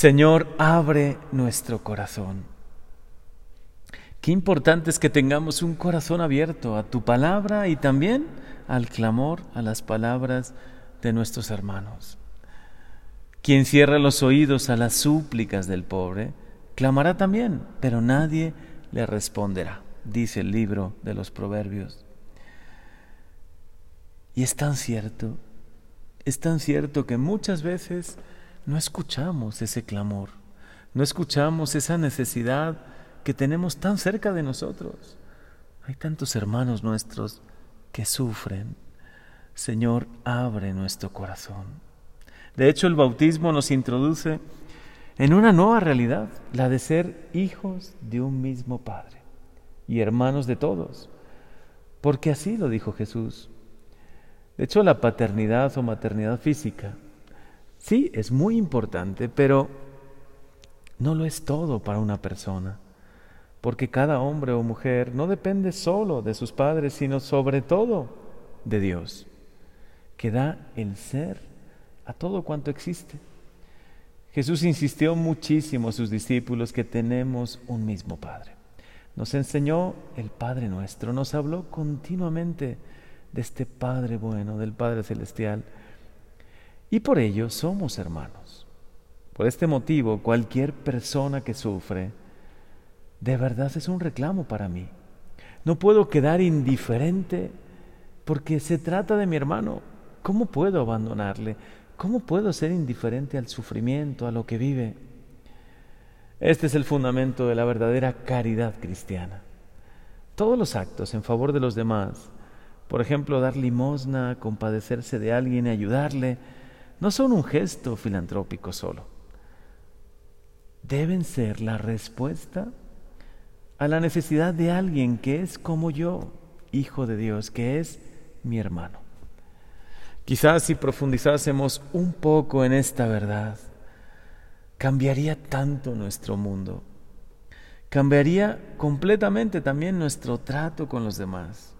Señor, abre nuestro corazón. Qué importante es que tengamos un corazón abierto a tu palabra y también al clamor, a las palabras de nuestros hermanos. Quien cierra los oídos a las súplicas del pobre, clamará también, pero nadie le responderá, dice el libro de los Proverbios. Y es tan cierto, es tan cierto que muchas veces no escuchamos ese clamor, no escuchamos esa necesidad que tenemos tan cerca de nosotros. Hay tantos hermanos nuestros que sufren. Señor, abre nuestro corazón. De hecho, el bautismo nos introduce en una nueva realidad, la de ser hijos de un mismo Padre y hermanos de todos, porque así lo dijo Jesús. De hecho, la paternidad o maternidad física, sí, es muy importante, pero no lo es todo para una persona porque cada hombre o mujer no depende solo de sus padres, sino sobre todo de Dios, que da el ser a todo cuanto existe. Jesús insistió muchísimo a sus discípulos que tenemos un mismo Padre. Nos enseñó el Padre nuestro, nos habló continuamente de este Padre bueno, del Padre celestial, y por ello somos hermanos. Por este motivo, cualquier persona que sufre, de verdad es un reclamo para mí. No puedo quedar indiferente porque se trata de mi hermano. ¿Cómo puedo abandonarle? ¿Cómo puedo ser indiferente al sufrimiento, a lo que vive? Este es el fundamento de la verdadera caridad cristiana. Todos los actos en favor de los demás, por ejemplo, dar limosna, compadecerse de alguien y ayudarle, no son un gesto filantrópico solo. Deben ser la respuesta a la necesidad de alguien que es como yo, hijo de Dios, que es mi hermano. Quizás si profundizásemos un poco en esta verdad, cambiaría tanto nuestro mundo, cambiaría completamente también nuestro trato con los demás,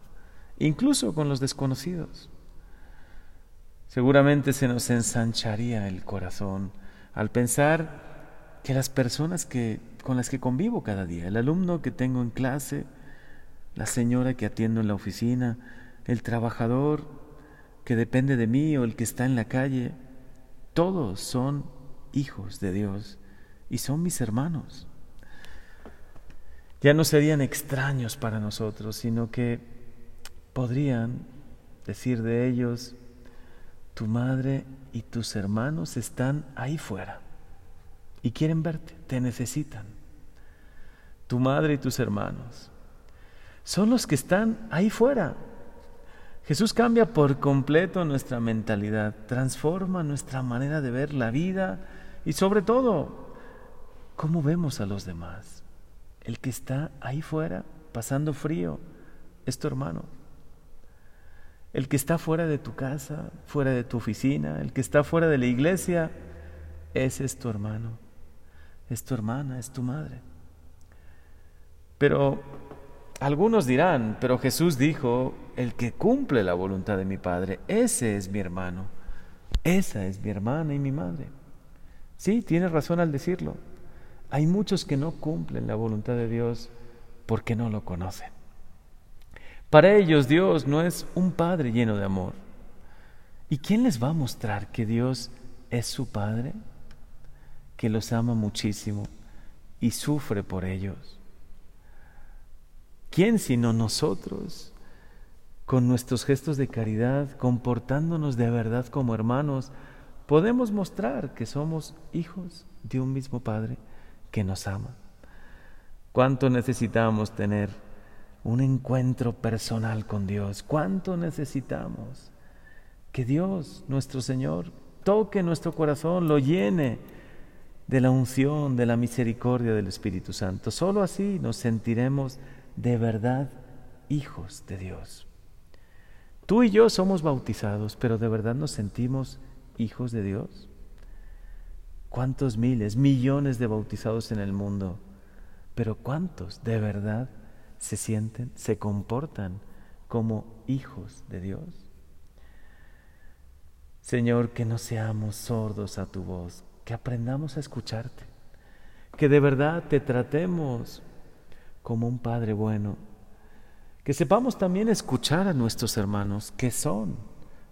incluso con los desconocidos. Seguramente se nos ensancharía el corazón al pensar que las personas que, con las que convivo cada día, el alumno que tengo en clase, la señora que atiendo en la oficina, el trabajador que depende de mí o el que está en la calle, todos son hijos de Dios y son mis hermanos. Ya no serían extraños para nosotros, sino que podrían decir de ellos, tu madre y tus hermanos están ahí fuera y quieren verte, te necesitan. Tu madre y tus hermanos son los que están ahí fuera. Jesús cambia por completo nuestra mentalidad, transforma nuestra manera de ver la vida y sobre todo cómo vemos a los demás. El que está ahí fuera pasando frío es tu hermano. El que está fuera de tu casa, fuera de tu oficina, el que está fuera de la iglesia, ese es tu hermano es tu hermana, es tu madre. Pero algunos dirán, pero Jesús dijo, el que cumple la voluntad de mi Padre, ese es mi hermano, esa es mi hermana y mi madre. Sí, tienes razón al decirlo. Hay muchos que no cumplen la voluntad de Dios porque no lo conocen. Para ellos Dios no es un Padre lleno de amor. ¿Y quién les va a mostrar que Dios es su Padre? que los ama muchísimo y sufre por ellos. ¿Quién sino nosotros, con nuestros gestos de caridad, comportándonos de verdad como hermanos, podemos mostrar que somos hijos de un mismo Padre que nos ama? ¿Cuánto necesitamos tener un encuentro personal con Dios? ¿Cuánto necesitamos que Dios, nuestro Señor, toque nuestro corazón, lo llene? de la unción, de la misericordia del Espíritu Santo. Solo así nos sentiremos de verdad hijos de Dios. Tú y yo somos bautizados, pero ¿de verdad nos sentimos hijos de Dios? ¿Cuántos miles, millones de bautizados en el mundo? Pero ¿cuántos de verdad se sienten, se comportan como hijos de Dios? Señor, que no seamos sordos a tu voz, que aprendamos a escucharte, que de verdad te tratemos como un Padre bueno, que sepamos también escuchar a nuestros hermanos, que son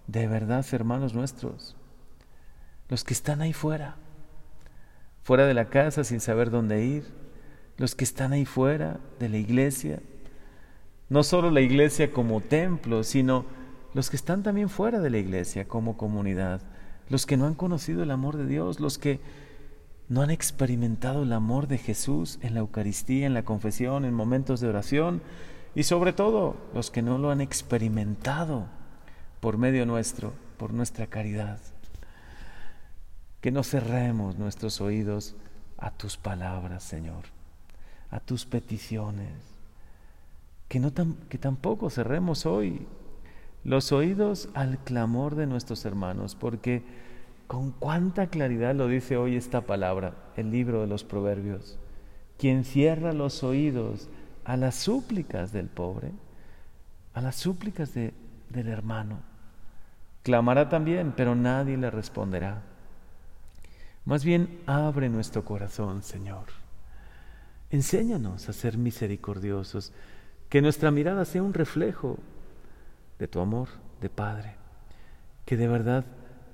de verdad hermanos nuestros, los que están ahí fuera, fuera de la casa sin saber dónde ir, los que están ahí fuera de la iglesia, no solo la iglesia como templo, sino los que están también fuera de la iglesia como comunidad, los que no han conocido el amor de Dios, los que no han experimentado el amor de Jesús en la Eucaristía, en la confesión, en momentos de oración, y sobre todo los que no lo han experimentado por medio nuestro, por nuestra caridad. Que no cerremos nuestros oídos a tus palabras, Señor, a tus peticiones. Que, no que tampoco cerremos hoy los oídos al clamor de nuestros hermanos, porque con cuánta claridad lo dice hoy esta palabra, el libro de los Proverbios. Quien cierra los oídos a las súplicas del pobre, a las súplicas del hermano, clamará también, pero nadie le responderá. Más bien abre nuestro corazón, Señor. Enséñanos a ser misericordiosos, que nuestra mirada sea un reflejo de tu amor de Padre. Que de verdad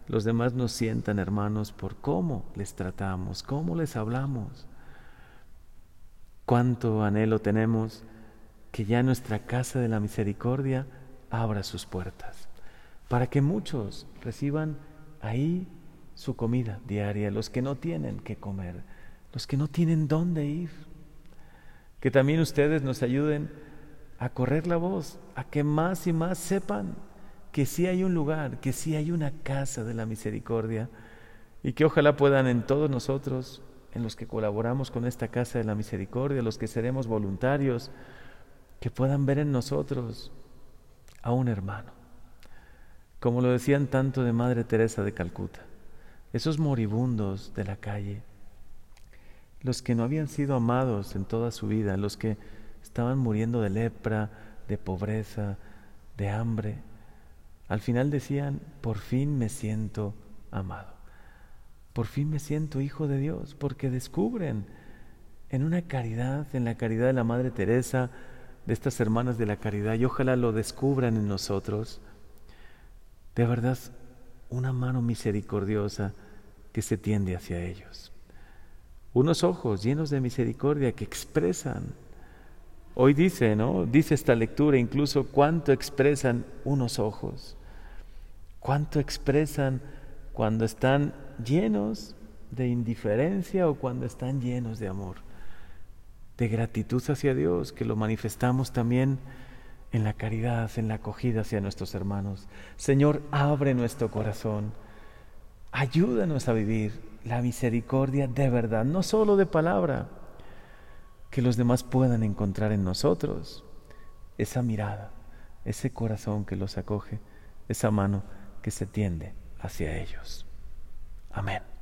los demás nos sientan hermanos por cómo les tratamos, cómo les hablamos. Cuánto anhelo tenemos que ya nuestra casa de la misericordia abra sus puertas, para que muchos reciban ahí su comida diaria, los que no tienen que comer, los que no tienen dónde ir. Que también ustedes nos ayuden a correr la voz, a que más y más sepan que sí hay un lugar, que sí hay una casa de la misericordia y que ojalá puedan en todos nosotros, en los que colaboramos con esta casa de la misericordia, los que seremos voluntarios, que puedan ver en nosotros a un hermano, como lo decían tanto de Madre Teresa de Calcuta, esos moribundos de la calle, los que no habían sido amados en toda su vida, los que estaban muriendo de lepra, de pobreza, de hambre. Al final decían, por fin me siento amado, por fin me siento hijo de Dios, porque descubren en una caridad, en la caridad de la Madre Teresa, de estas hermanas de la caridad, y ojalá lo descubran en nosotros, de verdad, una mano misericordiosa que se tiende hacia ellos. Unos ojos llenos de misericordia que expresan Hoy dice, ¿no? Dice esta lectura incluso cuánto expresan unos ojos, cuánto expresan cuando están llenos de indiferencia o cuando están llenos de amor, de gratitud hacia Dios, que lo manifestamos también en la caridad, en la acogida hacia nuestros hermanos. Señor, abre nuestro corazón, ayúdanos a vivir la misericordia de verdad, no solo de palabra que los demás puedan encontrar en nosotros esa mirada, ese corazón que los acoge, esa mano que se tiende hacia ellos. Amén.